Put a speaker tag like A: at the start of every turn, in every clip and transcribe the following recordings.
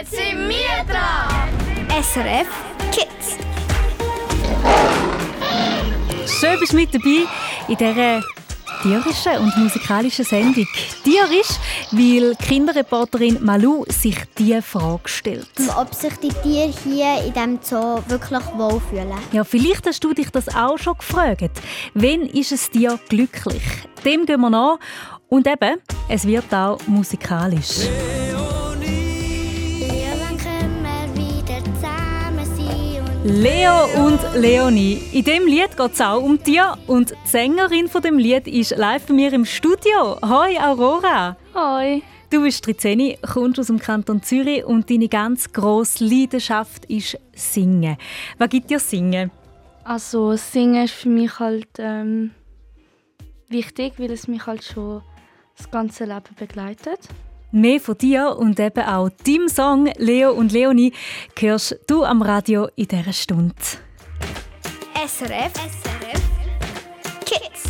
A: Jetzt sind wir dran!
B: SRF Kids.
C: Schön bist du mit dabei in dieser tierischen und musikalischen Sendung. Tierisch, weil Kinderreporterin Malou sich diese Frage stellt.
B: Ob sich die Tiere hier in diesem Zoo wirklich wohlfühlen.
C: Ja, vielleicht hast du dich das auch schon gefragt. Wann ist es dir glücklich? Dem gehen wir nach. Und eben, es wird auch musikalisch. Leo und Leonie. In dem Lied geht es auch um Tier und die Sängerin von dem Lied ist live bei mir im Studio. Hoi Aurora.
D: Hoi.
C: Du bist 13, kommst aus dem Kanton Zürich und deine ganz grosse Leidenschaft ist Singen. Was gibt dir Singen?
D: Also Singen ist für mich halt ähm, wichtig, weil es mich halt schon das ganze Leben begleitet.
C: Mehr von dir und eben auch deinem Song Leo und Leonie hörst du am Radio in dieser Stunde.
B: SRF. SRF. Kids.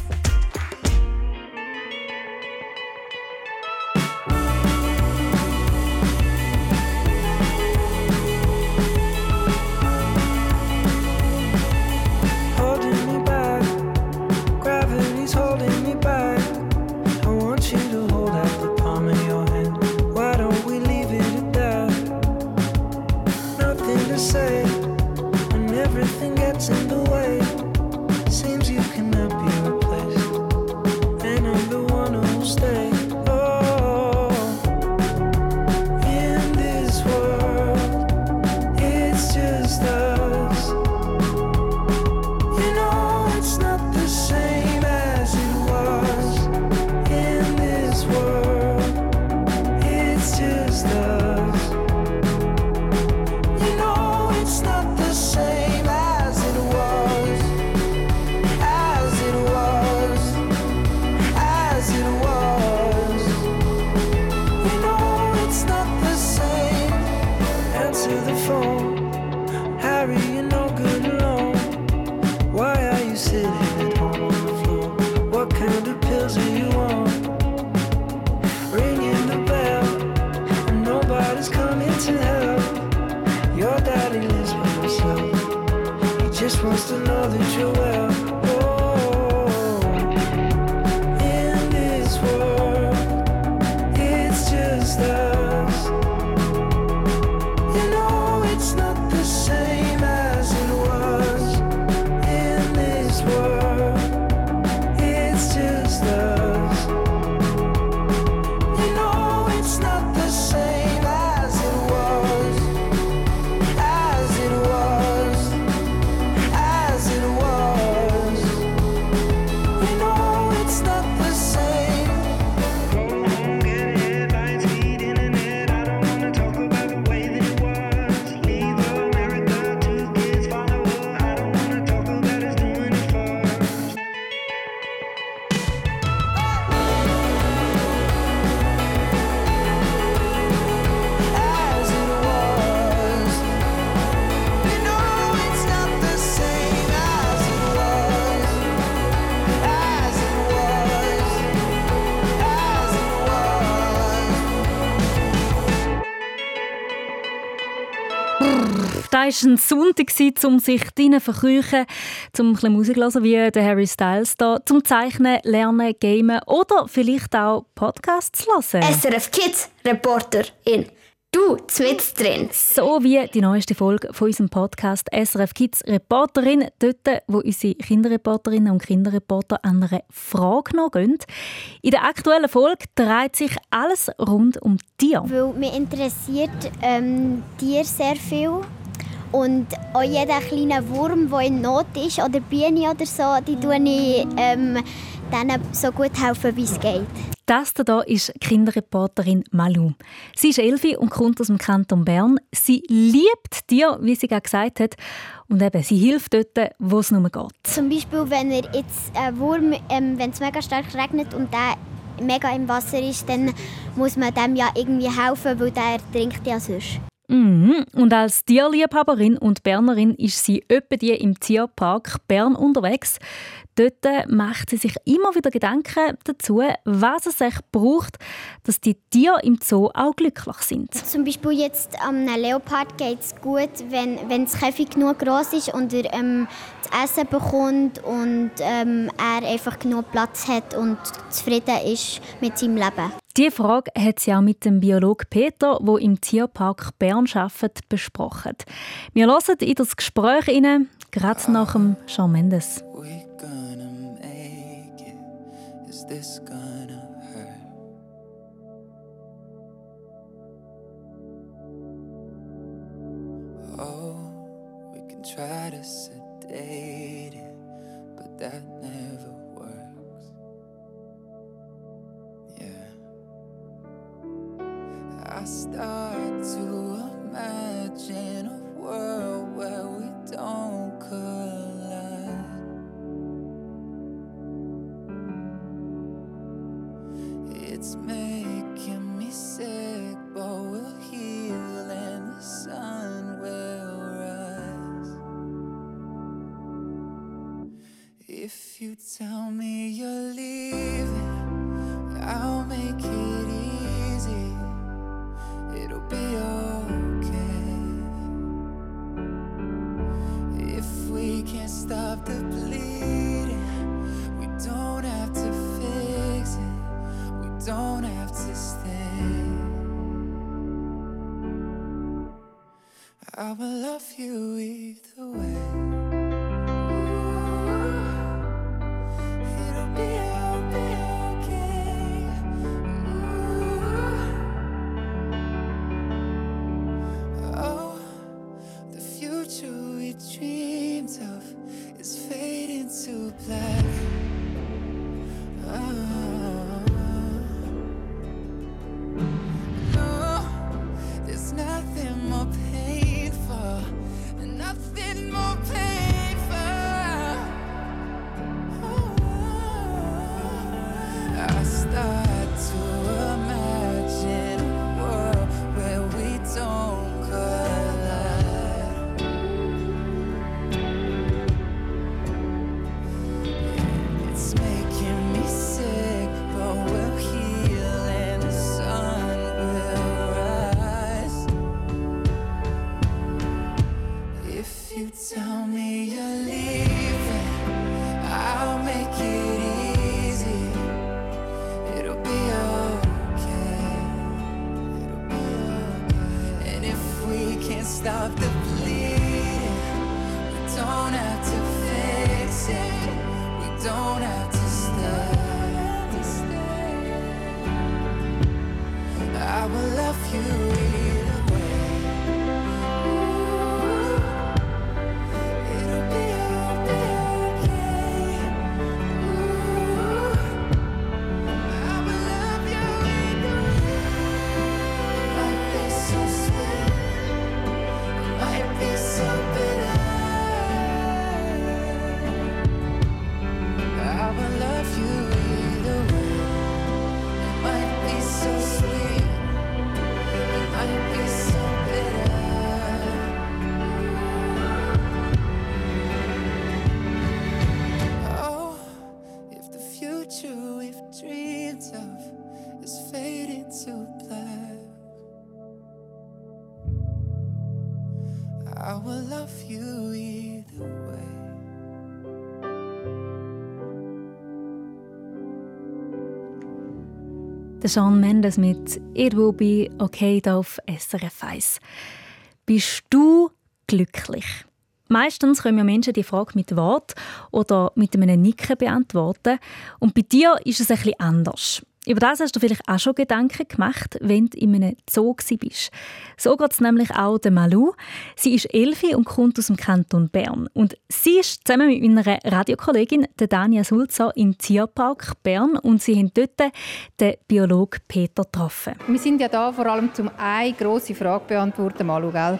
C: Da war ein Sonntag, um sich drinnen zu verkrüchen, um ein bisschen Musik zu hören, wie der Harry Styles da, zum Zeichnen, Lernen, Gamen oder vielleicht auch Podcasts zu hören.
B: SRF Kids Reporterin. Du, mit drin.
C: So wie die neueste Folge von unserem Podcast SRF Kids Reporterin, dort, wo unsere Kinderreporterinnen und Kinderreporter an einer Frage nachgehen. In der aktuellen Folge dreht sich alles rund um Tiere.
B: Weil mich interessiert ähm, Tiere sehr viel. Und auch jeder kleine Wurm, der in Not ist, oder Biene oder so, die tue ich ähm, denen so gut helfen, wie es geht.
C: Das hier ist Kinderreporterin Malou. Sie ist elfi und kommt aus dem Kanton Bern. Sie liebt Tiere, wie sie gerade gesagt hat. Und eben, sie hilft dort, wo es nur geht.
B: Zum Beispiel, wenn er jetzt ein Wurm, ähm, wenn es mega stark regnet und der mega im Wasser ist, dann muss man dem ja irgendwie helfen, weil der trinkt ja sonst.
C: Mhm. Und als Tierliebhaberin und Bernerin ist sie öppe die im Tierpark Bern unterwegs. Dort macht sie sich immer wieder Gedanken dazu, was es sich braucht, dass die Tiere im Zoo auch glücklich sind.
B: Zum Beispiel jetzt am Leopard geht es gut, wenn, wenn das Käfig genug groß ist und er ähm, Essen bekommt und ähm, er einfach genug Platz hat und zufrieden ist mit seinem Leben.
C: Diese Frage hat sie auch mit dem Biologen Peter, der im Tierpark Bern arbeitet, besprochen. Wir hören in das Gespräch rein, gerade nach dem Shawn Mendes.
E: Oh, we can try to sedate but that never works. Yeah. I start to imagine I will love you either way.
C: Der Shawn Mendes mit «It will be okay» hier auf SRF 1. Bist du glücklich? Meistens können wir Menschen die Frage mit Wort oder mit einem Nicken beantworten. Und bei dir ist es bisschen anders. Über das hast du vielleicht auch schon Gedanken gemacht, wenn du in einem Zoo bist. So geht es nämlich auch der Malou. Sie ist Elfi und kommt aus dem Kanton Bern. Und sie ist zusammen mit meiner Radiokollegin der Dania Sulzer im Tierpark Bern und sie haben dort den Biologen Peter getroffen.
F: Wir sind ja da vor allem zum eine grosse Frage beantworten, Malu, gell?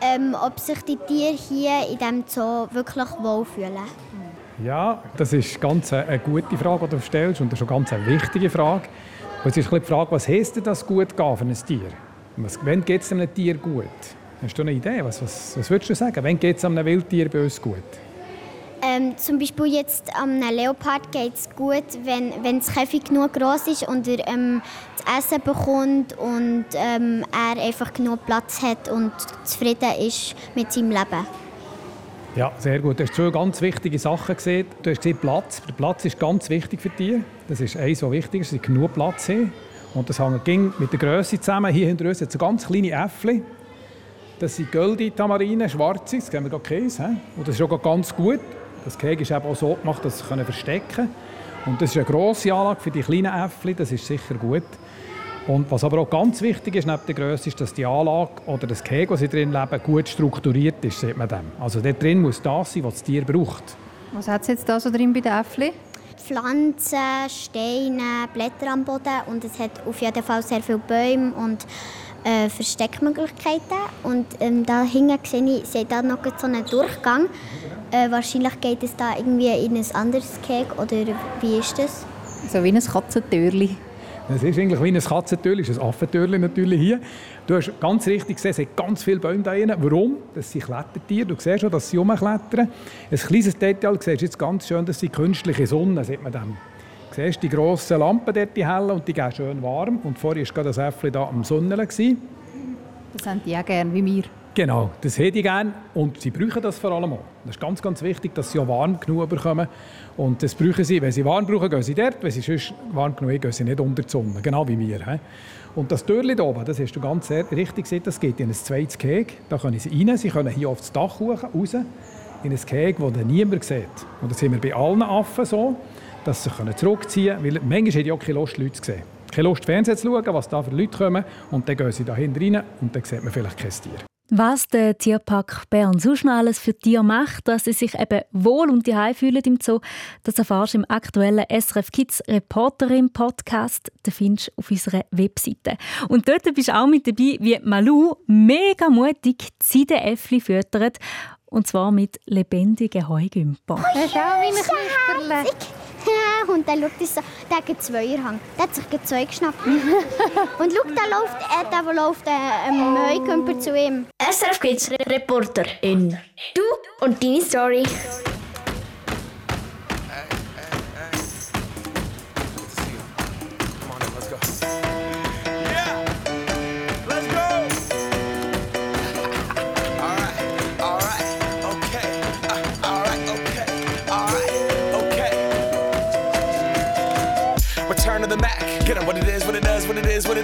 B: Ähm, ob sich die Tiere hier in diesem Zoo wirklich wohlfühlen.
G: Ja, das ist ganz eine, gute Frage, die du stellst und das ist eine ganz wichtige Frage. Und es ist die Frage, was denn das gut für ein Tier? Was, wann geht es einem Tier gut? Hast du eine Idee? Was, was, was würdest du sagen? Wann geht es einem Wildtier bei uns gut?
H: Ähm, zum Beispiel jetzt am Leopard geht es gut, wenn, wenn das Käfig genug groß ist und er ähm, das Essen bekommt und ähm, er einfach genug Platz hat und zufrieden ist mit seinem Leben.
G: Ja, sehr gut. Du hast zwei ganz wichtige Sachen gesehen. Du hast gesehen, Platz. Der Platz ist ganz wichtig für dich. Das ist eins, was wichtig ist, dass sie genug Platz haben. Und das ging mit der Größe zusammen. Hier hinter uns hat so ganz kleine Äffchen. Das sind Göldi Tamarinen, schwarze. Das kennen wir gerade Käse. Und das ist auch ganz gut. Das Käse ist eben auch so gemacht, dass sie es verstecken können. Und das ist eine grosse Anlage für die kleinen Äffchen. Das ist sicher gut. Und was aber auch ganz wichtig ist neben der Größe, ist, dass die Anlage oder das Gehege, das sie drin leben, gut strukturiert ist, sieht man dem. Also dort drin muss das sein, was das Tier braucht.
F: Was hat es jetzt da so drin bei den Äffli?
H: Pflanzen, Steine, Blätter am Boden und es hat auf jeden Fall sehr viele Bäume und äh, Versteckmöglichkeiten. Und ähm, da hinten sehe ich, sehe da noch so einen Durchgang. Äh, wahrscheinlich geht es da irgendwie in ein anderes Gehege oder wie ist das?
F: So wie ein Katzentürli.
G: Es ist eigentlich wie ein Katzentürli, ist ein Affentürli natürlich hier. Du hast ganz richtig gesehen, es hat ganz viele Bäume da drin. Warum? Das sind Klettertiere. Du siehst schon, dass sie rumklettern. Ein kleines Detail, du siehst jetzt ganz schön, das sind künstliche Sonnen, sieht man dem. Du siehst die grossen Lampen dort, die hellen, und die gehen schön warm. Und vorher war gerade das Äffli da am gewesen.
F: Das haben die auch gerne, wie wir.
G: Genau, das hätte ich gerne und sie brauchen das vor allem auch. Das ist ganz, ganz wichtig, dass sie auch warm genug bekommen. Und das brauchen sie, wenn sie warm brauchen, gehen sie dort, wenn sie sonst warm genug sind, gehen sie nicht unter die Sonne, genau wie wir. Und das Türchen hier oben, das hast du ganz richtig gesehen, das geht in ein zweites Gehege. Da können sie rein, sie können hier auf das Dach raus, in ein Gehege, das niemand sieht. Und das sind wir bei allen Affen so, dass sie sich zurückziehen können, weil manchmal haben die auch keine Lust, Leute zu sehen. Keine Lust, Fernsehen zu schauen, was da für Leute kommen. Und dann gehen sie da hinten rein und dann sieht man vielleicht kein Tier.
C: Was der Tierpark Bern sonst noch alles für Tiere macht, dass sie sich eben wohl und daheim fühlen im Zoo, das erfährst du im aktuellen SRF Kids Reporterin Podcast. Den findest du auf unserer Webseite. Und dort bist du auch mit dabei, wie Malu mega mutig Seidenäffli füttert. Und zwar mit lebendigen Heugümper.
F: Ja, schau, wie ein Knusperle.
H: Ja, und dann schaut er so, der hat einen Zweierhang. Der hat sich zwei geschnappt. und schau, da läuft, äh, der, der läuft äh, ein Heukümper zu ihm.
I: SRF Kids Reporterin. Du und deine Story.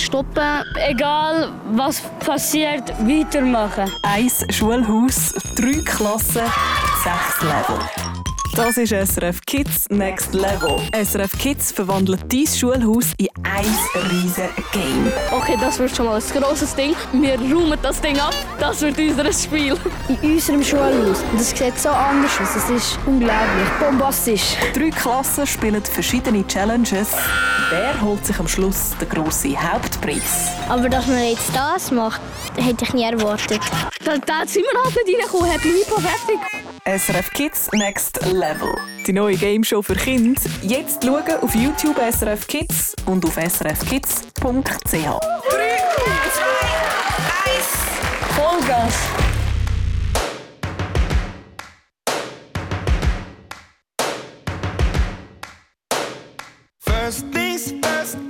J: stoppen.
K: Egal was passiert, weitermachen.
L: Eins Schulhaus, drei Klassen, sechs Level. Das ist SRF Kids Next Level. SRF Kids verwandelt dein Schulhaus in ein riesiges Game.
K: Okay, das wird schon mal ein grosses Ding. Wir räumen das Ding ab. Das wird unser Spiel.
M: In unserem Schulhaus. Das sieht so anders aus. Es ist unglaublich. Bombastisch.
L: Drei Klassen spielen verschiedene Challenges. Der holt sich am Schluss den grossen Hauptpreis.
N: Aber dass man jetzt das macht, hätte ich nie erwartet.
K: Da, da sind wir halt nicht reingekommen, Happy Hippo fertig.
L: SRF Kids Next Level. Die neue Game Show für Kinder. Jetzt schauen auf YouTube SRF Kids und auf srfkids.ch.
A: 3, 2, 1, Vollgas! First thing Best. first.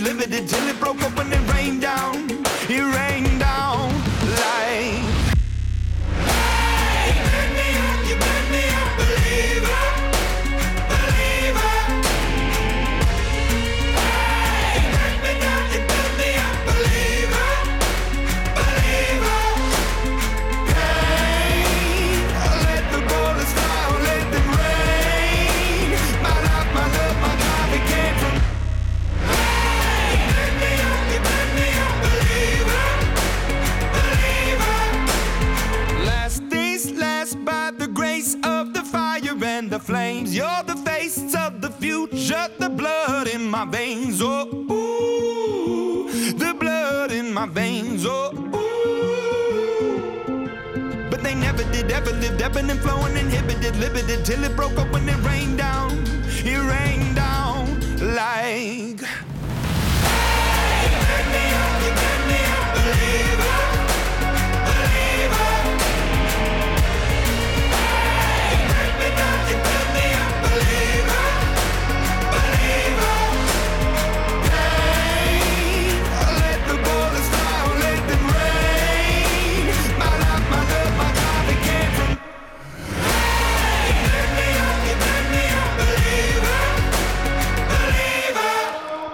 A: limited, it till it broke open and rained down. It rained.
O: Veins. Oh, ooh, the blood in my veins. Oh, ooh. But they never did, ever lived, ebbing and flowing, inhibited, limited, till it broke up when it rained down. It rained down like. Let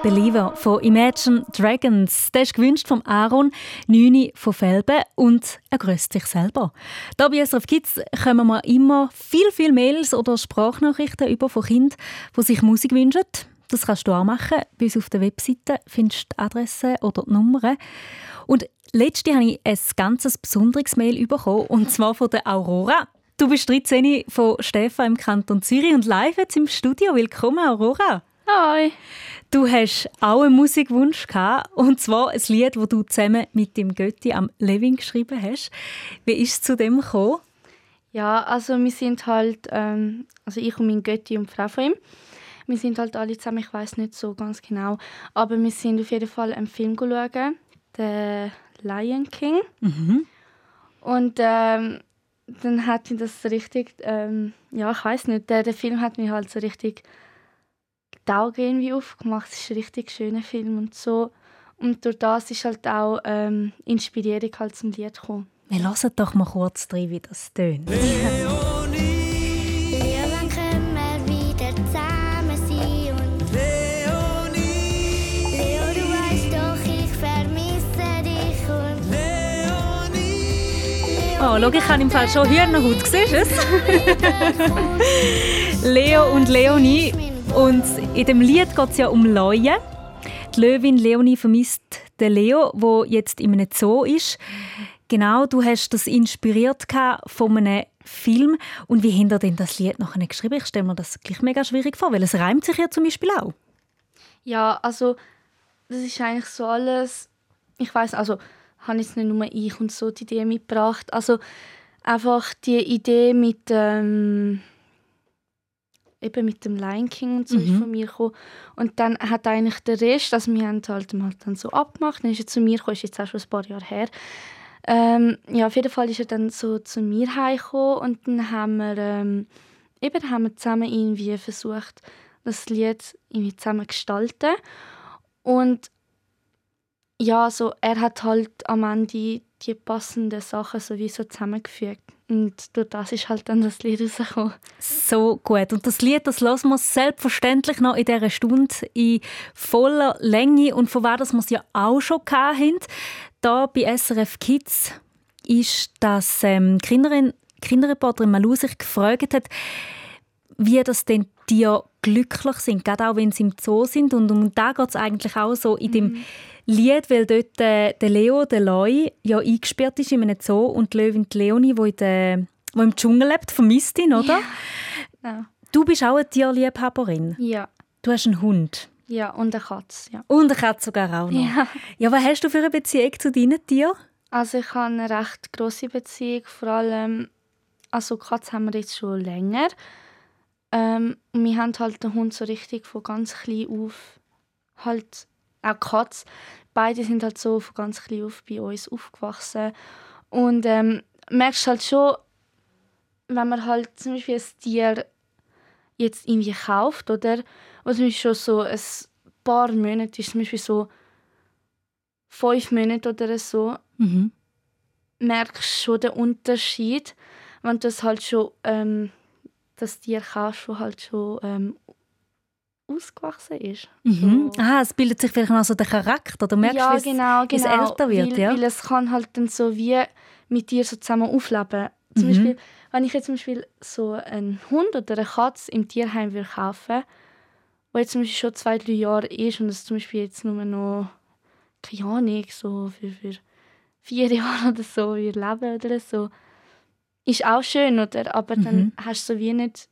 O: believer.
C: Von Imagine Dragons. Der ist gewünscht von Aaron, 9 von Felben und er grüßt sich selber. Da bei SRF Kids kommen wir immer viel, viel Mails oder Sprachnachrichten über von Kindern, die sich Musik wünschen. Das kannst du auch machen. Bei uns auf der Webseite findest du die Adresse oder die Nummern. Und letzte habe ich ein ganz besonderes Mail bekommen, und zwar von der Aurora. Du bist 13 von Stefan im Kanton Zürich und live jetzt im Studio. Willkommen, Aurora.
D: Hi.
C: Du hast auch einen Musikwunsch gehabt, und zwar ein Lied, das du zusammen mit dem Götti am Levin geschrieben hast. Wie ist es zu dem gekommen?
D: Ja, also wir sind halt, ähm, also ich und mein Götti und die Frau von ihm, wir sind halt alle zusammen, ich weiß nicht so ganz genau, aber wir sind auf jeden Fall einen Film schauen, «The Lion King». Und ähm, dann hat ihn das so richtig, ähm, ja, ich weiß nicht, der, der Film hat mir halt so richtig die Augen irgendwie aufgemacht. Es ist ein richtig schöner Film und so. Und durch das ist halt auch ähm, Inspirierung halt zum Lied gekommen.
C: Wir hören doch mal kurz rein, wie das tönt.
B: Ja, wann können wir wieder zusammen sein? Und Leo, du weißt doch, ich vermisse dich. Und
C: Oh, schau, ich habe im Fall schon Hühnerhaut. Siehst du es? Leo und Leonie. Und in dem Lied geht es ja um Leuen. Die Löwin Leonie vermisst den Leo, wo jetzt in einem Zoo ist. Genau, du hast das inspiriert von einem Film. Und wie habt ihr denn das Lied nachher geschrieben? Ich stelle mir das gleich mega schwierig vor, weil es reimt sich ja zum Beispiel auch.
D: Ja, also das ist eigentlich so alles. Ich weiß, also habe jetzt nicht nur ich und so die Idee mitgebracht. Also einfach die Idee mit ähm, eben mit dem Lion King und so ist
C: Mhm.
D: von mir gekommen. Und dann hat eigentlich der Rest, also wir haben halt mal dann so abgemacht, dann ist er zu mir gekommen, ist jetzt auch schon ein paar Jahre her. Ähm, ja, auf jeden Fall ist er dann so zu mir heimgekommen und dann haben wir ähm, eben haben wir zusammen irgendwie versucht, das Lied irgendwie zusammen zu gestalten. Und ja, so, er hat halt am Ende die passenden Sachen sowieso zusammengefügt. Und durch das ist halt dann das Lied rausgekommen.
C: So gut. Und das Lied, das hören wir selbstverständlich noch in dieser Stunde in voller Länge. Und von wer das wir es ja auch schon hatten, da bei SRF Kids, ist, dass ähm, Kinderin, Kinderreporterin Malou sich gefragt hat, wie das denn Tiere glücklich sind, gerade auch wenn sie im Zoo sind. Und um da geht es eigentlich auch so in dem Lied, weil dort äh, der Leo, der Loi, ja eingesperrt ist in einem Zoo und die Löwin, die Leonie, die, der, die im Dschungel lebt, vermisst ihn, oder?
D: Ja.
C: Du bist auch eine Tierliebhaberin.
D: Ja.
C: Du hast einen Hund.
D: Ja, und eine Katze, ja.
C: Und eine Katze sogar auch noch.
D: Ja.
C: ja, was hast du für eine Beziehung zu deinen Tieren?
D: Also ich habe eine recht grosse Beziehung, vor allem, also Katze haben wir jetzt schon länger. Ähm, und wir haben halt den Hund so richtig von ganz klein auf, halt auch die Katze, beide sind halt so von ganz klein auf bei uns aufgewachsen. Und ähm, merkst halt schon, wenn man halt zum Beispiel ein Tier jetzt irgendwie kauft, oder? Was zum Beispiel schon so ein paar Monate ist, zum Beispiel so fünf Monate oder so,
C: Mhm.
D: merkst schon den Unterschied, wenn du das halt schon ähm, das Tier kaufst, das halt schon ähm, ausgewachsen ist.
C: Mhm. Ah, es bildet sich vielleicht noch so der Charakter. Du merkst,
D: ja, genau,
C: wie es
D: genau.
C: älter wird.
D: weil,
C: ja?
D: weil es kann halt dann so wie mit dir so zusammen aufleben. Zum
C: Mhm.
D: Beispiel, wenn ich jetzt zum Beispiel so einen Hund oder eine Katze im Tierheim will kaufen, wo jetzt zum Beispiel schon zwei, drei Jahre ist und es zum Beispiel jetzt nur noch, keine Ahnung, so für, für vier Jahre oder so wir leben oder so, ist auch schön, oder? Aber dann
C: Mhm.
D: hast du so wie nicht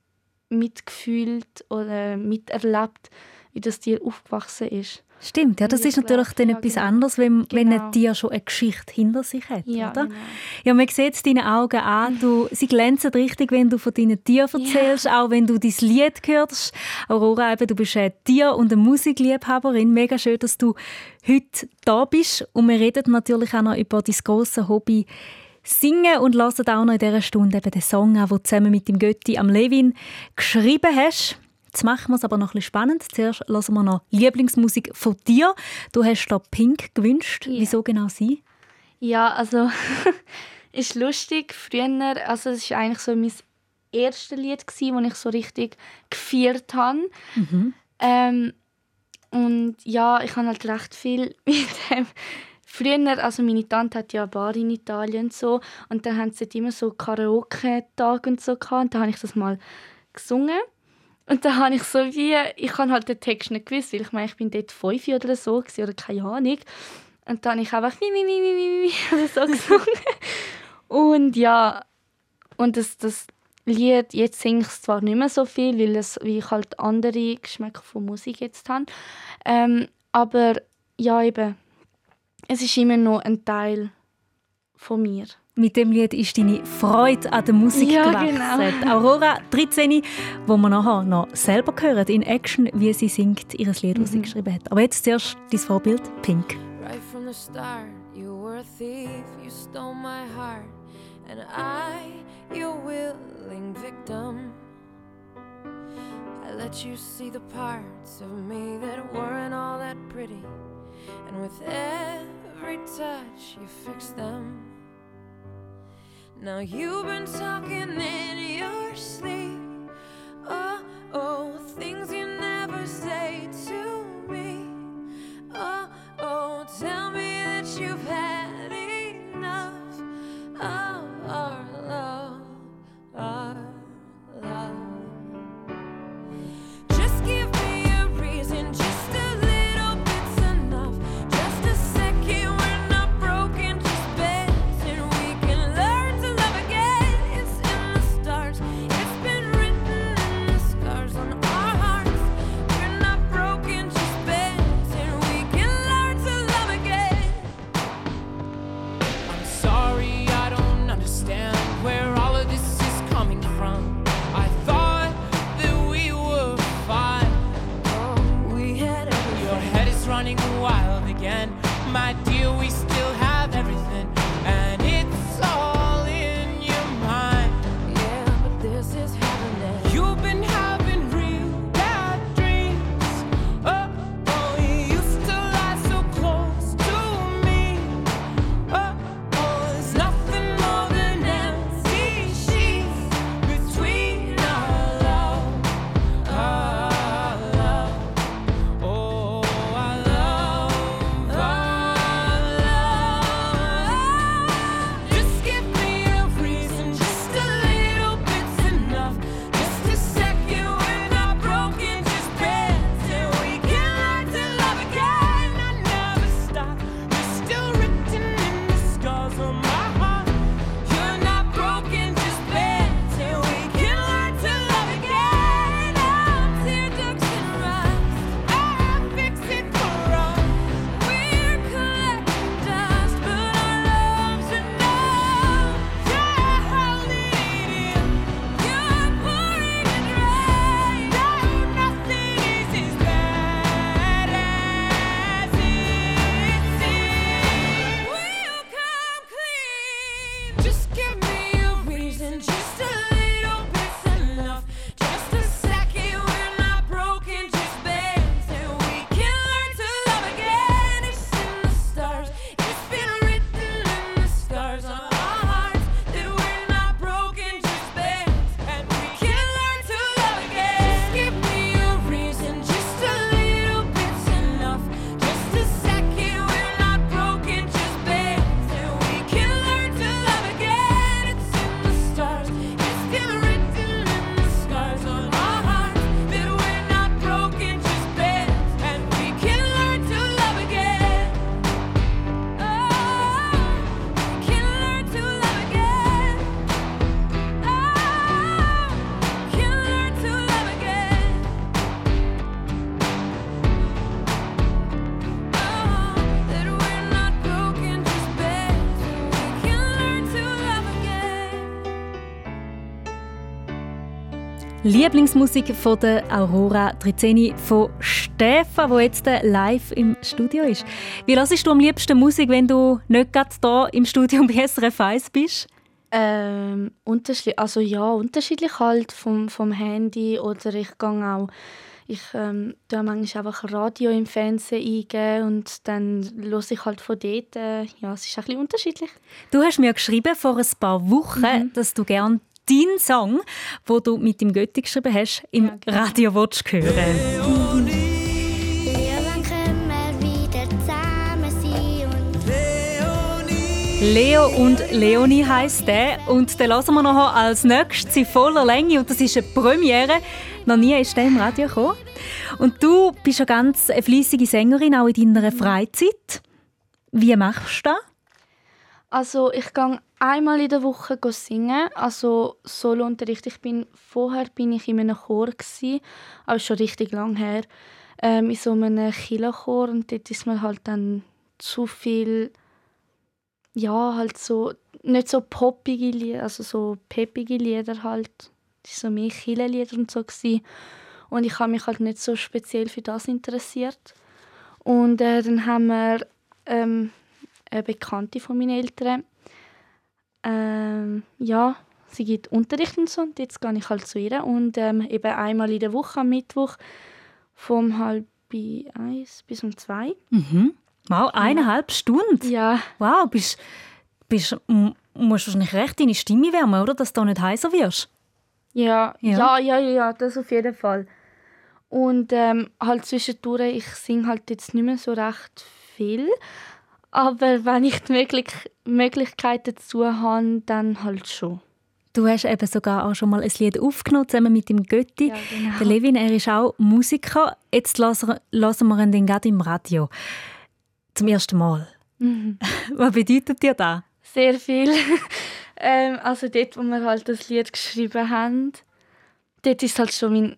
D: mitgefühlt oder miterlebt, wie das Tier aufgewachsen ist.
C: Stimmt, ja, das ist natürlich dann
D: glaub,
C: etwas
D: ja, genau.
C: anderes, wenn, wenn
D: Genau.
C: ein Tier schon eine Geschichte hinter sich hat.
D: Ja,
C: oder?
D: genau.
C: Ja, man sieht es deinen Augen an. Du, sie glänzen richtig, wenn du von deinen Tieren erzählst, auch wenn du dein Lied hörst. Aurora, eben, du bist eine Tier- und eine Musikliebhaberin. Mega schön, dass du heute da bist. Und wir reden natürlich auch noch über dein grosses Hobby Singen und hören auch noch in dieser Stunde eben den Song an, den du zusammen mit dem Götti am Levin geschrieben hast. Jetzt machen wir es aber noch ein bisschen spannend. Zuerst hören wir noch Lieblingsmusik von dir. Du hast da Pink gewünscht.
D: Ja.
C: Wieso genau sie?
D: Ja, also ist lustig. Früher, also es ist eigentlich so mein erstes Lied das ich so richtig gefeiert habe. Ähm, und ja, ich habe halt recht viel mit dem. Früher, also meine Tante hat ja eine Bar in Italien und so und dann haben sie dort immer so Karaoke-Tag und so gehabt und da habe ich das mal gesungen. Und dann habe ich so wie, ich habe halt den Text nicht gewusst, weil ich meine, ich bin dort fünf oder so gewesen, oder keine Ahnung. Und dann habe ich einfach mi, mi, mi, mi, mi, mi, oder so gesungen. Und ja, und das, das Lied, jetzt singe ich es zwar nicht mehr so viel, weil, es, weil ich halt andere Geschmäcker von Musik jetzt habe. Ähm, aber ja, eben, es ist immer noch ein Teil von mir.
C: Mit dem Lied ist deine Freude an der Musik
D: Ja,
C: gewechselt.
D: genau.
C: Aurora 13, wo wir nachher noch selber hören in Action, wie sie singt, ihr Lied, das sie
D: Mhm.
C: geschrieben hat. Aber jetzt zuerst dein Vorbild Pink.
P: Right from the start, you were a thief, you stole my heart, and I, your willing victim. I let you see the parts of me that weren't all that pretty, and with every touch, you fix them. Now you've been talking in your sleep. Oh, oh, things you never say to me. Oh, oh, tell me that you've had enough of our love, our
C: Lieblingsmusik von der Aurora Trizeni von Stefan, wo jetzt live im Studio ist. Wie hörst du am liebsten Musik, wenn du nicht gerade hier im Studio bei SRF 1 bist?
D: Ähm, unterschiedlich, also ja, unterschiedlich halt vom, vom Handy oder ich gehe auch ich ähm, tue manchmal einfach Radio im Fernsehen eingeben und dann höre ich halt von dort. Äh, ja, es ist ein bisschen unterschiedlich.
C: Du hast mir geschrieben vor ein paar Wochen, dass du gerne deinen Song, wo du mit dem Götti geschrieben hast, im Radio willst hören.
B: Und
C: Leo und Leonie heisst der und den hören wir noch als nächstes in voller Länge und das ist eine Premiere. Noch nie ist der im Radio gekommen. Und du bist ja ganz eine fleissige Sängerin, auch in deiner Freizeit. Wie machst du das?
D: Also ich gehe einmal in der Woche singen, also Solounterricht. Ich bin vorher bin ich in einem Chor gsi, aber schon richtig lang her, ähm, in so einem Kirchenchor und dort ist mir halt dann zu viel, ja halt so nicht so poppige Lieder, also so peppige Lieder halt, das war so mehr Kirchenlieder und so gsi. und ich habe mich halt nicht so speziell für das interessiert und äh, dann haben wir ähm, eine Bekannte von meinen Eltern. Ähm, ja, sie gibt Unterricht und so und jetzt gehe ich halt zu ihr und ähm, eben einmal in der Woche am Mittwoch vom halb eins bis um zwei.
C: Mhm. Wow, eineinhalb Stunden?
D: Ja.
C: Wow, bist, bist, musst wahrscheinlich recht deine Stimme wärmen, oder? Dass du nicht heiser wirst.
D: Ja,
C: Ja.
D: ja, ja, ja, ja, das auf jeden Fall. Und ähm, halt zwischendurch, ich singe halt jetzt nicht mehr so recht viel. Aber wenn ich die Möglich Möglichkeit dazu habe, dann halt schon.
C: Du hast eben sogar auch schon mal ein Lied aufgenommen, zusammen mit dem Götti.
D: genau.
C: Der Levin, er ist auch Musiker. Jetzt hören wir ihn gerade im Radio. Zum ersten Mal.
D: Mhm.
C: Was bedeutet dir das?
D: Sehr viel. ähm, also dort, wo wir halt das Lied geschrieben haben, dort war halt schon mein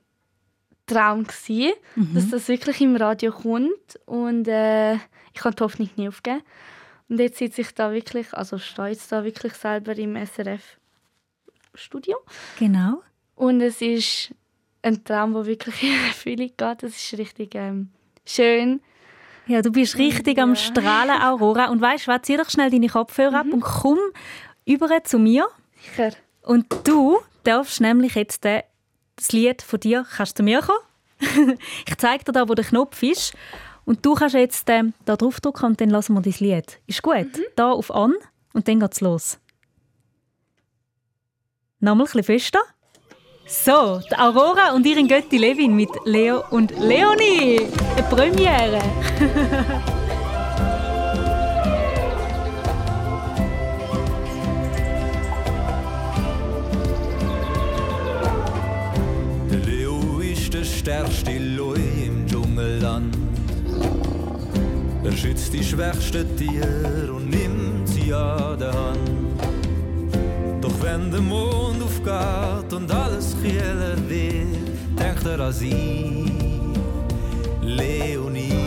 D: Traum, gewesen,
C: Mhm.
D: dass das wirklich im Radio kommt. Und äh, ich kann die Hoffnung nie aufgeben. Und jetzt sitze ich da wirklich, also stehe jetzt da wirklich selber im SRF-Studio.
C: Genau.
D: Und es ist ein Traum, der wirklich in Erfüllung geht. Das ist richtig ähm, schön.
C: Ja, du bist richtig am Strahlen, Aurora. Und weißt du, was, zieh doch schnell deine Kopfhörer ab und komm über zu mir.
D: Sicher.
C: Und du darfst nämlich jetzt äh, das Lied von dir, kannst zu mir kommen. ich zeige dir da, wo der Knopf ist. Und du kannst jetzt ähm, da draufdrücken und dann lassen wir dein Lied. Ist gut? Da auf An und dann geht's los. Nochmal ein bisschen fester. So, die Aurora und ihren Götti Levin mit Leo und Leonie. Eine Premiere.
Q: Der Leo ist der stärkste schützt die schwächsten Tiere und nimmt sie an der Hand. Doch wenn der Mond aufgeht und alles kieler wird, denkt er an sie, Leonie.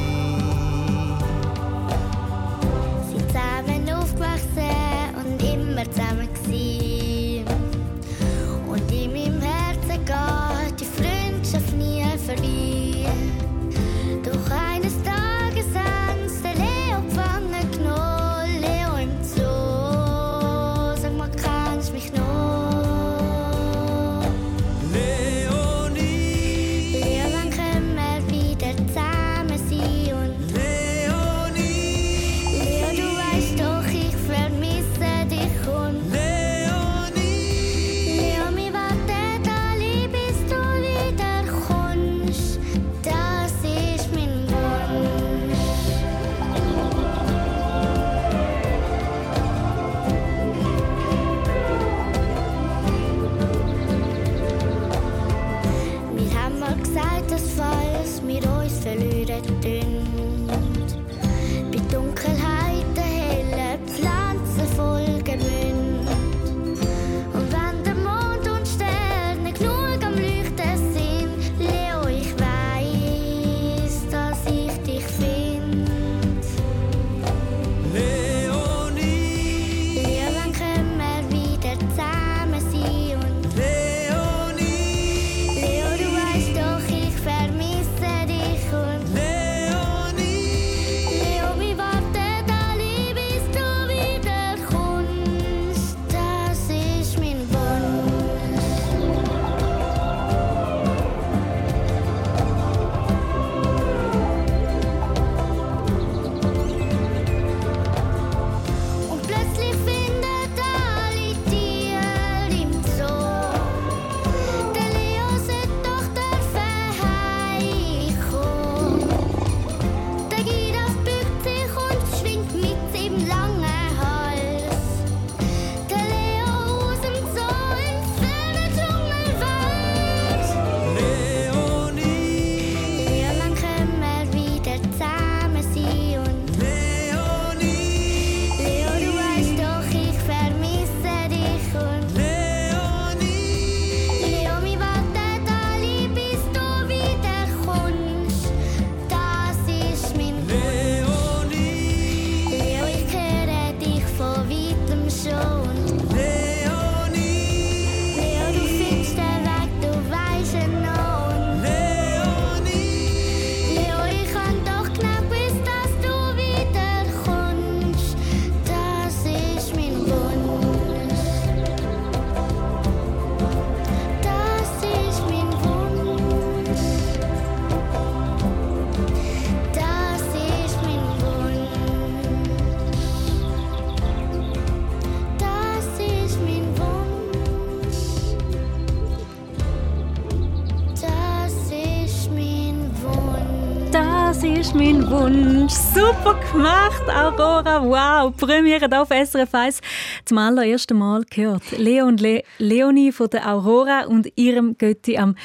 B: Ist mein Wunsch.
C: Super gemacht, Aurora. Wow, Premiere hier auf SRF 1 zum allerersten Mal gehört. Leo und Le Leonie von der Aurora und ihrem Götti am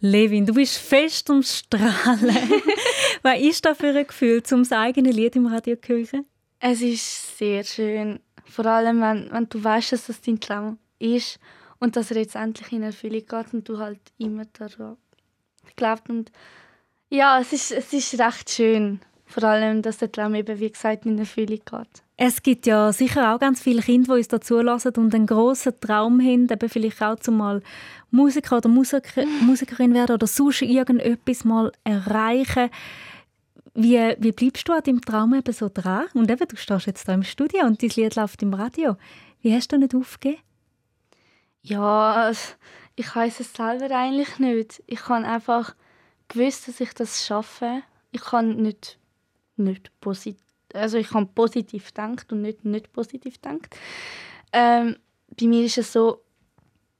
C: Levin. Du bist fest am Strahlen. Was ist das für ein Gefühl, zum das eigene Lied im Radio zu hören?
D: Es ist sehr schön. Vor allem, wenn, wenn du weißt, dass das dein Traum ist und dass er jetzt endlich in Erfüllung geht und du halt immer daran glaubst. Und ja, es ist, es ist recht schön. Vor allem, dass der Traum eben, wie gesagt, in Erfüllung geht.
C: Es gibt ja sicher auch ganz viele Kinder, die uns dazu lassen und einen grossen Traum haben, eben vielleicht auch zum mal Musiker oder Musiker, Musikerin werden oder sonst irgendetwas mal erreichen. Wie, wie bleibst du an deinem Traum eben so dran? Und eben, du stehst jetzt da im Studio und dein Lied läuft im Radio. Wie hast du nicht aufgegeben?
D: Ja, ich weiß es selber eigentlich nicht. Ich habe einfach gewusst, dass ich das schaffe. Ich kann nicht, nicht positiv, also ich habe positiv gedacht und nicht nicht positiv gedacht. Ähm, bei mir ist es so,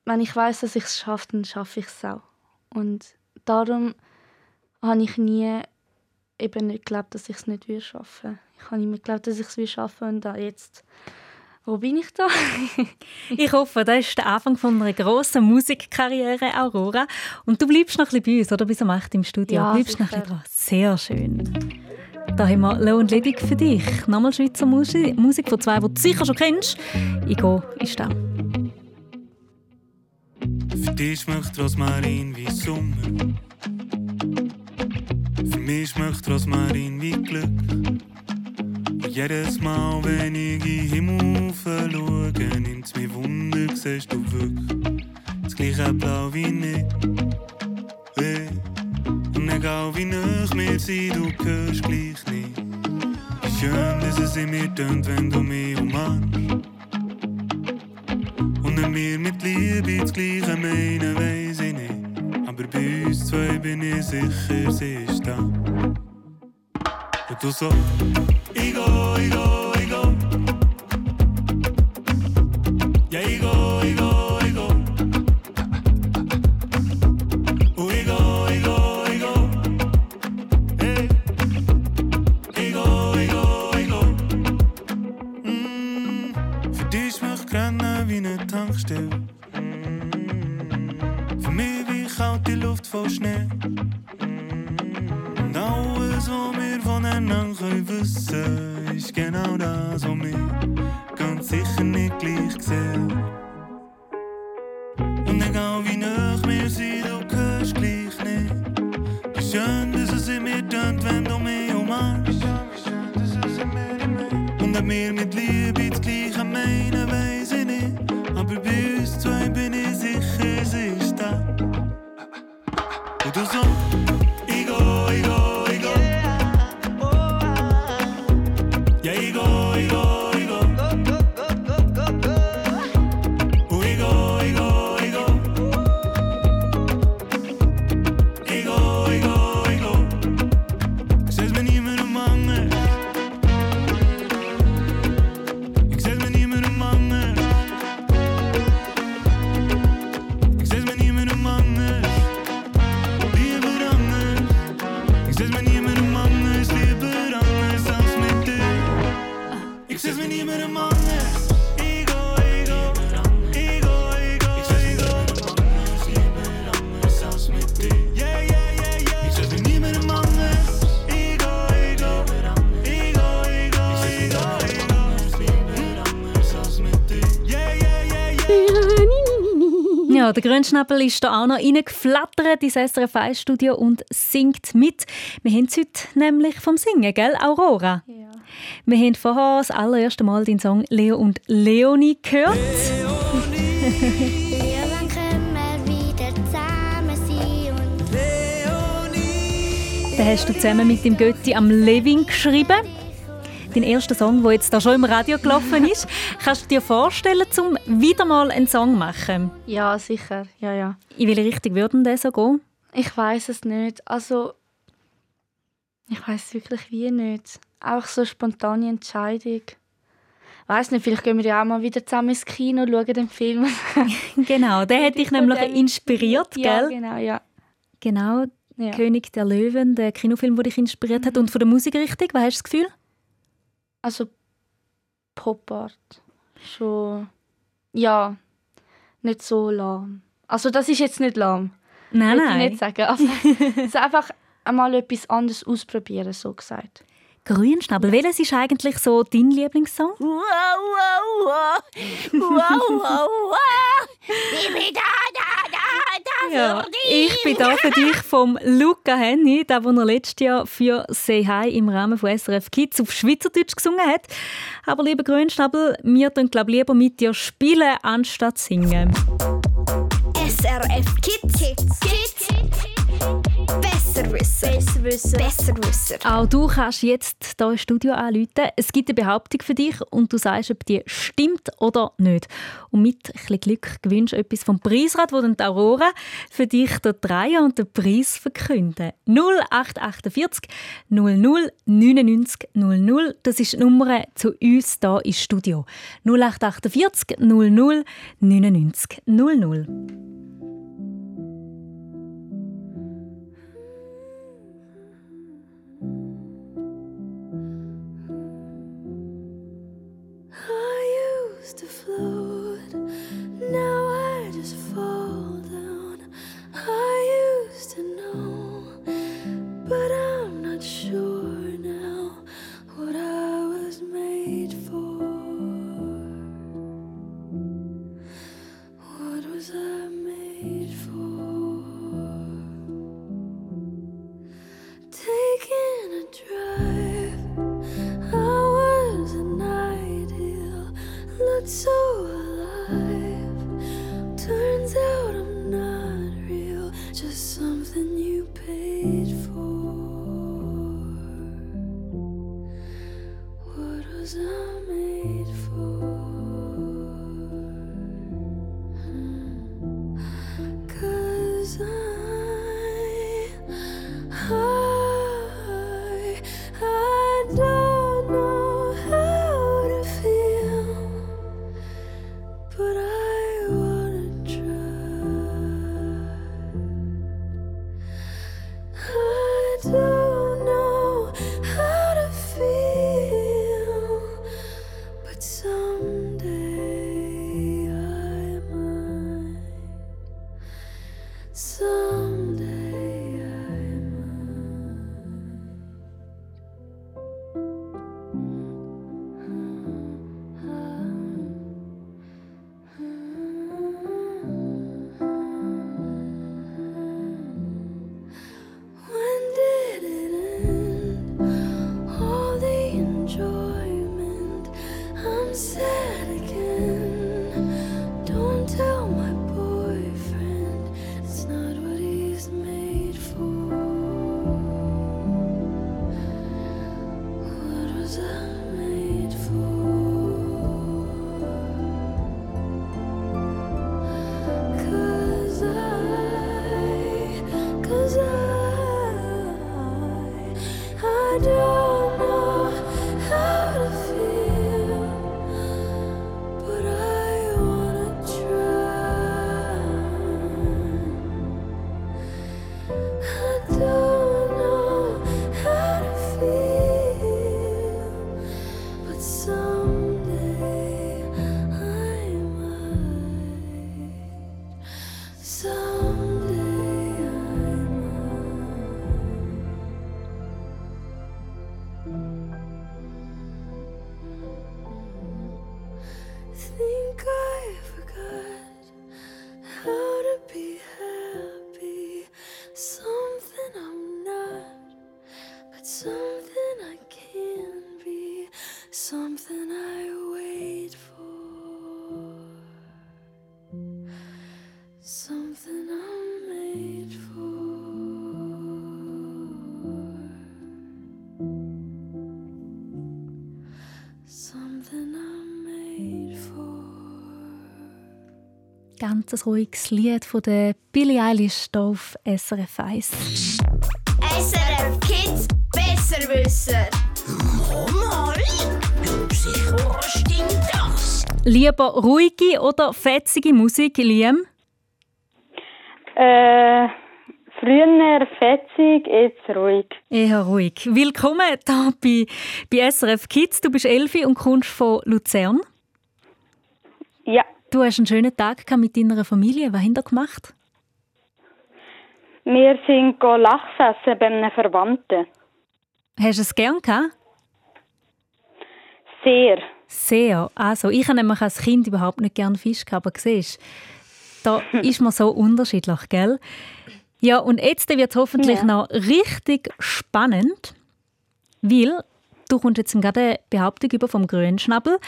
D: wenn ich weiß, dass ich es schaffe, dann schaffe ich es auch. Und darum habe ich nie eben nicht geglaubt, dass ich es nicht würde schaffen. Ich habe immer geglaubt, dass ich es würde schaffen und da jetzt wo bin ich da?
C: ich hoffe, das ist der Anfang von einer grossen Musikkarriere, Aurora. Und du bleibst noch ein bisschen bei uns, oder? Bis um 8 im Studio.
D: Ja,
C: bleibst noch ein
D: sicher.
C: bisschen dran. Sehr schön. Da haben wir Leo und Ledig für dich. Nochmal Schweizer Musik, Musik von zwei, die du sicher schon kennst. Ich gehe ist da.
R: Für dich schmeckt Rosmarin wie Sommer. Für mich schmeckt Rosmarin wie Glück. Jedes Mal, wenn ich in Himmel schaue, nimmt's mir Wunder, siehst du wirklich das gleiche Blau wie ich. Hey. Und egal wie nah wir sind, du hörst gleich nicht. Wie schön, dass es in mir tönt, wenn du mich umarmst. Und wenn wir mit Liebe das Gleiche meinen, weiss ich nicht. Aber bei uns zwei bin ich sicher, sie ist da. Und du so, ich go,
C: Ja, der Grünschnabel ist da auch noch reingeflattert ins SRF 1 Studio und singt mit. Wir haben es heute nämlich vom Singen, gell, Aurora? Ja. Wir haben vorher das allererste Mal den Song Leo und Leonie gehört.
B: Ja, dann können wir wieder zusammen sein und
C: Den hast du zusammen mit dem Götti am Levin geschrieben. Dein erster Song, der jetzt da schon im Radio gelaufen ist. Kannst du dir vorstellen, zum wieder mal einen Song machen?
D: Ja, sicher. Ja, ja.
C: In welche Richtung würde denn der so gehen?
D: Ich weiß es nicht. Also, ich weiß wirklich wie nicht. Auch so spontane Entscheidung. Weiß nicht, vielleicht gehen wir ja auch mal wieder zusammen ins Kino, schauen den Film.
C: genau, der hat dich nämlich inspiriert,
D: Ja,
C: gell?
D: genau, ja.
C: Genau.
D: Ja.
C: König der Löwen, der Kinofilm, der dich inspiriert hat. Und von der Musikrichtung, was hast du das Gefühl?
D: Also Pop-Art. Schon. Ja, nicht so lahm. Also das ist jetzt nicht lahm.
C: Nein,
D: Würde
C: nein.
D: Ich nicht sagen. Aber es ist einfach einmal etwas anderes ausprobieren, so gesagt.
C: Grünschnabel, welches ist eigentlich so dein Lieblingssong?
S: Wow, wow, wow. Wow, wow, wow. Ich bin da, da
C: Ja, ich bin da für dich vom Luca Henny, der, den er letztes Jahr für «Say Hi» im Rahmen von SRF Kids auf Schweizerdeutsch gesungen hat. Aber lieber Grünschnabel, wir tun glaub lieber mit dir spielen, anstatt singen.
S: SRF Kids. Kids. Kids. Besser wissen. Besser wissen. Besser wissen.
C: Auch du kannst jetzt hier im Studio anrufen. Es gibt eine Behauptung für dich und du sagst, ob die stimmt oder nicht. Und mit ein bisschen Glück gewinnst du etwas vom Preisrad, wo dann die Aurora für dich hier drehen und den Preis verkünden. 0848 00 99 00. Das ist die Nummer zu uns hier im Studio. 0848 00 99 00.
O: To float, now I just fall down. I used to know, but I'm not sure
C: Ganz ein ruhiges Lied von der Billie Eilish hier auf SRF 1.
S: SRF Kids Besserwisser. Mama, was stimmt das?
C: Lieber ruhige oder fetzige Musik, Liam?
T: Äh, Früher fetzig, jetzt ruhig.
C: Eher ruhig. Willkommen hier bei, bei SRF Kids. Du bist Elfi und kommst von Luzern.
T: Ja.
C: Du hast einen schönen Tag mit deiner Familie. Was habt ihr gemacht?
T: Wir sind go Lachs essen bei einem Verwandten.
C: Hast du es gern gehabt?
T: Sehr.
C: Sehr. Also, ich habe nämlich als Kind überhaupt nicht gern Fisch gehabt, aber siehst, da ist man so unterschiedlich, gell? Ja, und jetzt wird es hoffentlich
T: Ja.
C: noch richtig spannend, weil du kommst jetzt gerade Behauptung über vom Grünschnabel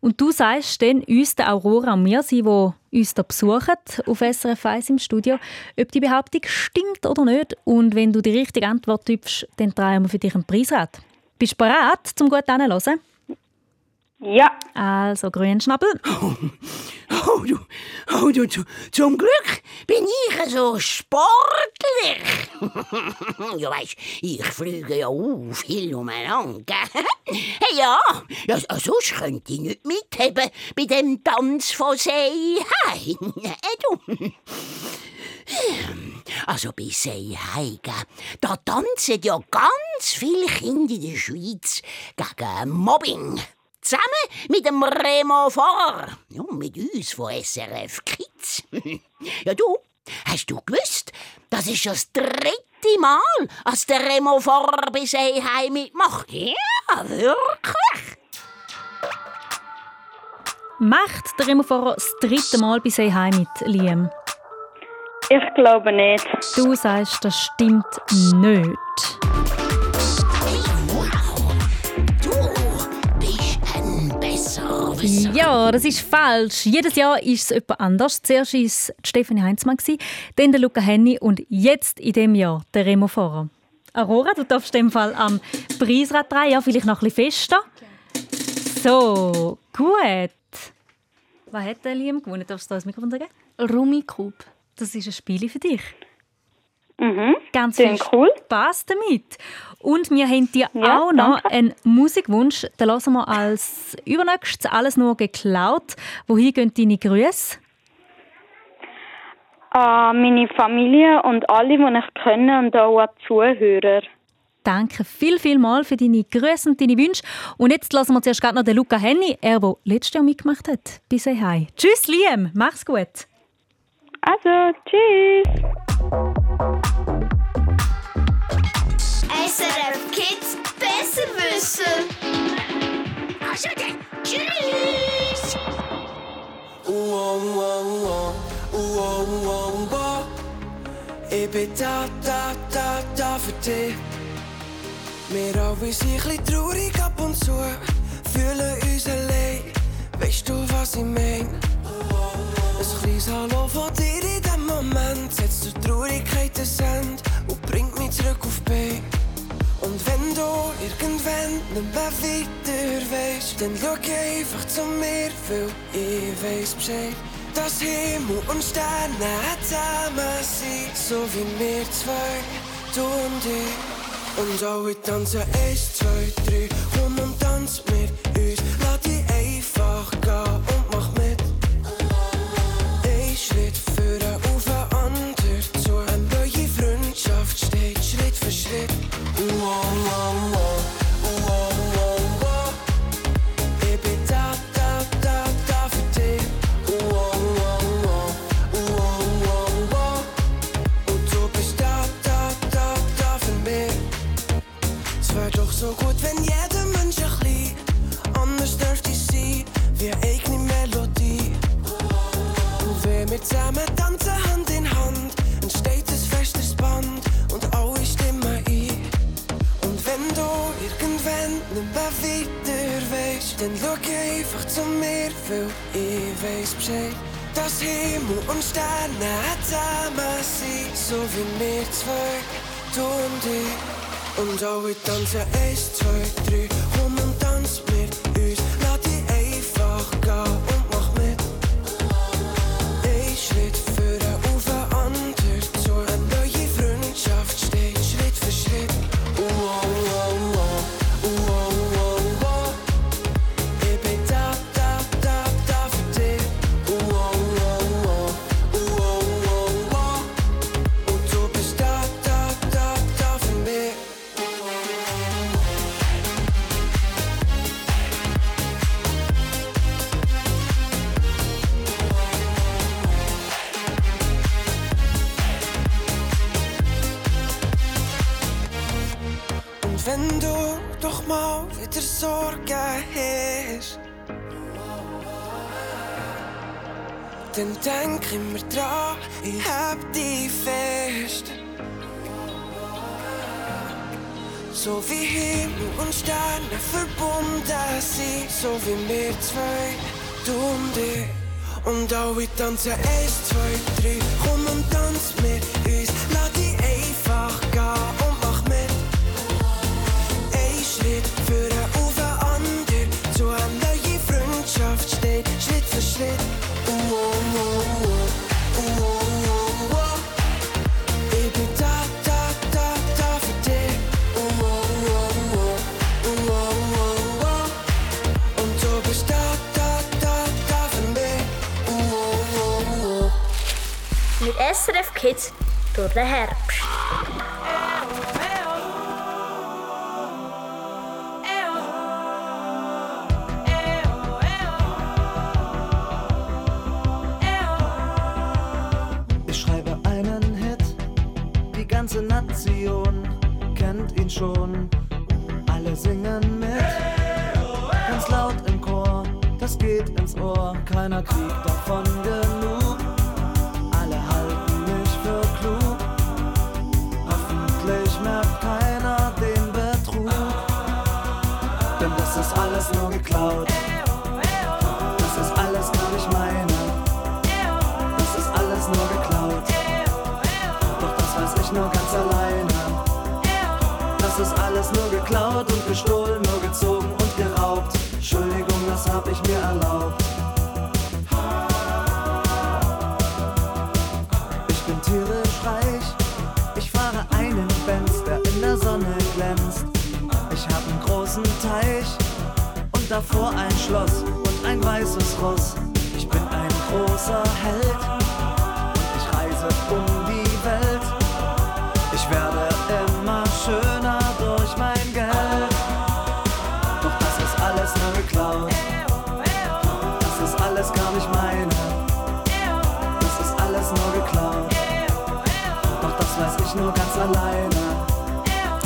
C: und du sagst dann uns, der Aurora und mir, die uns hier besuchen auf SRF 1 im Studio, ob die Behauptung stimmt oder nicht. Und wenn du die richtige Antwort gibst, dann drehen wir für dich einen Preisrad. Bist du bereit, zum gut hinzuhören?
T: Ja.
C: Also, Grünschnabel.
S: Oh, du, oh, du, zu, zum Glück bin ich so sportlich. ja, weißt, ich fliege ja auch viel umeinander. hey, ja, ja, so- sonst könnte ich nicht mitheben bei dem Tanz von Sei Hei. Äh, du. Also bei Sei Hei, gell, da tanzen ja ganz viele Kinder in der Schweiz gegen Mobbing. Zusammen mit dem Remo Fahrer. Ja, mit uns von SRF Kids. ja, du, hast du gewusst, das ist schon das dritte Mal, als der Remo Fahrer bei Seeheim mitmacht. Ja, wirklich.
C: Macht der Remo-Fahrer das dritte Mal bei «Say Hi» mit Liam?
T: Ich glaube nicht.
C: Du sagst, das stimmt nicht. Ja, das ist falsch. Jedes Jahr ist es jemand anders. Zuerst war es die Stefanie Heinzmann, dann der Luca Henny und jetzt in dem Jahr der Remo Fahrer. Aurora, du darfst in dem Fall am Preisrad drehen, ja, vielleicht noch ein bisschen fester. So, gut. Was hat der Liam gewonnen? Darfst du das Mikrofon sagen?
D: Rummikub.
C: Das ist ein Spiel für dich.
T: Mhm.
C: Ganz
T: Klingt cool.
C: Spaß damit. Und wir haben dir
T: Ja,
C: auch noch
T: danke.
C: einen Musikwunsch. Den lassen wir als übernächstes alles nur geklaut. Wohin gehen deine Grüße?
T: An meine Familie und alle, die ich kenne und auch an die Zuhörer.
C: Danke viel, viel mal für deine Grüße und deine Wünsche. Und jetzt lassen wir zuerst noch den Luca Henny, er, der letztes Jahr mitgemacht hat. Bis Say Hi. Tschüss, Liam. Mach's gut.
T: Also, tschüss.
I: SRF Kids besser wissen.
S: Also dann, tschüss.
B: Ich bin da, da, da, da für dich. Wir alle sind ein bisschen traurig ab und zu, fühlen uns allein. Weißt du, was ich mein? Ein kleines Hallo von dir in dem Moment setzt die Traurigkeit ein Ende und bringt mich zurück auf die Beine. Und wenn du irgendwann nicht mehr weiter weißt, dann schau einfach zu mir, weil ich weiß Bescheid. Dass Himmel und Sterne zusammen sind, so wie wir zwei, du und ich. Und alle tanzen eins, zwei, drei, komm und tanz mit uns. Lass dich einfach gehen so wie wir zwei, du und ich. Und alle tanzen eins, zwei, drei, komm und Tanzen eins, zwei, drei,
U: Kids durch den Herbst.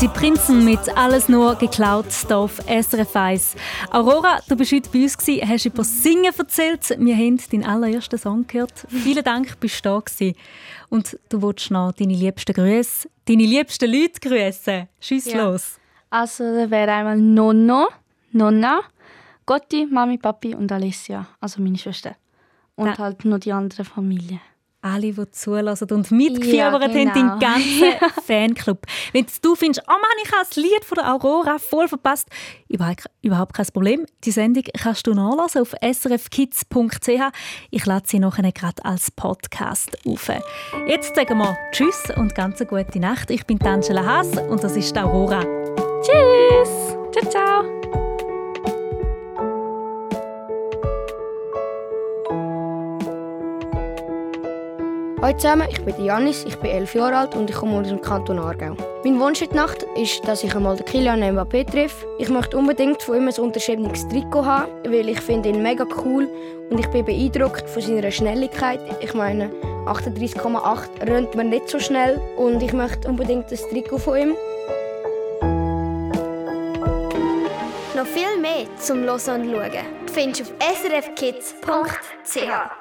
V: Die
C: Prinzen mit «Alles nur geklaut» hier auf SRF 1. Aurora, du bist heute bei uns, gewesen, hast über Singen erzählt. Wir haben deinen allerersten Song gehört. Vielen Dank, bist du da gewesen. Und du willst noch deine liebsten Grüße, deine liebsten Leute grüßen. Schieß
D: Ja.
C: los.
D: Also, da wäre einmal Nonno, Nonna, Gotti, Mami, Papi und Alessia, also meine Schwester. Und
C: Da-
D: halt noch die andere Familie.
C: Alle, die zulassen und mitgefiebert
D: Ja,
C: haben,
D: genau.
C: deinen ganzen Fanclub. Wenn du findest, oh Mann, ich habe das Lied von der Aurora voll verpasst, überhaupt, überhaupt kein Problem. Die Sendung kannst du nachlesen auf srfkids.ch. Ich lade sie nachher gerade als Podcast auf. Jetzt sagen wir Tschüss und ganz eine gute Nacht. Ich bin Angela Haas und das ist die Aurora. Tschüss! Ciao, ciao!
K: Hallo zusammen, ich bin Janis, ich bin elf Jahre alt und ich komme aus dem Kanton Aargau. Mein Wunsch der Nacht ist, dass ich einmal den Kylian Mbappé treffe. Ich möchte unbedingt von ihm ein unterschriebenes Trikot haben, weil ich finde ihn mega cool und ich bin beeindruckt von seiner Schnelligkeit. Ich meine, 38,8 rennt man nicht so schnell und ich möchte unbedingt das Trikot von ihm.
U: Noch viel mehr zum Hören und Schauen findest du auf srfkids.ch.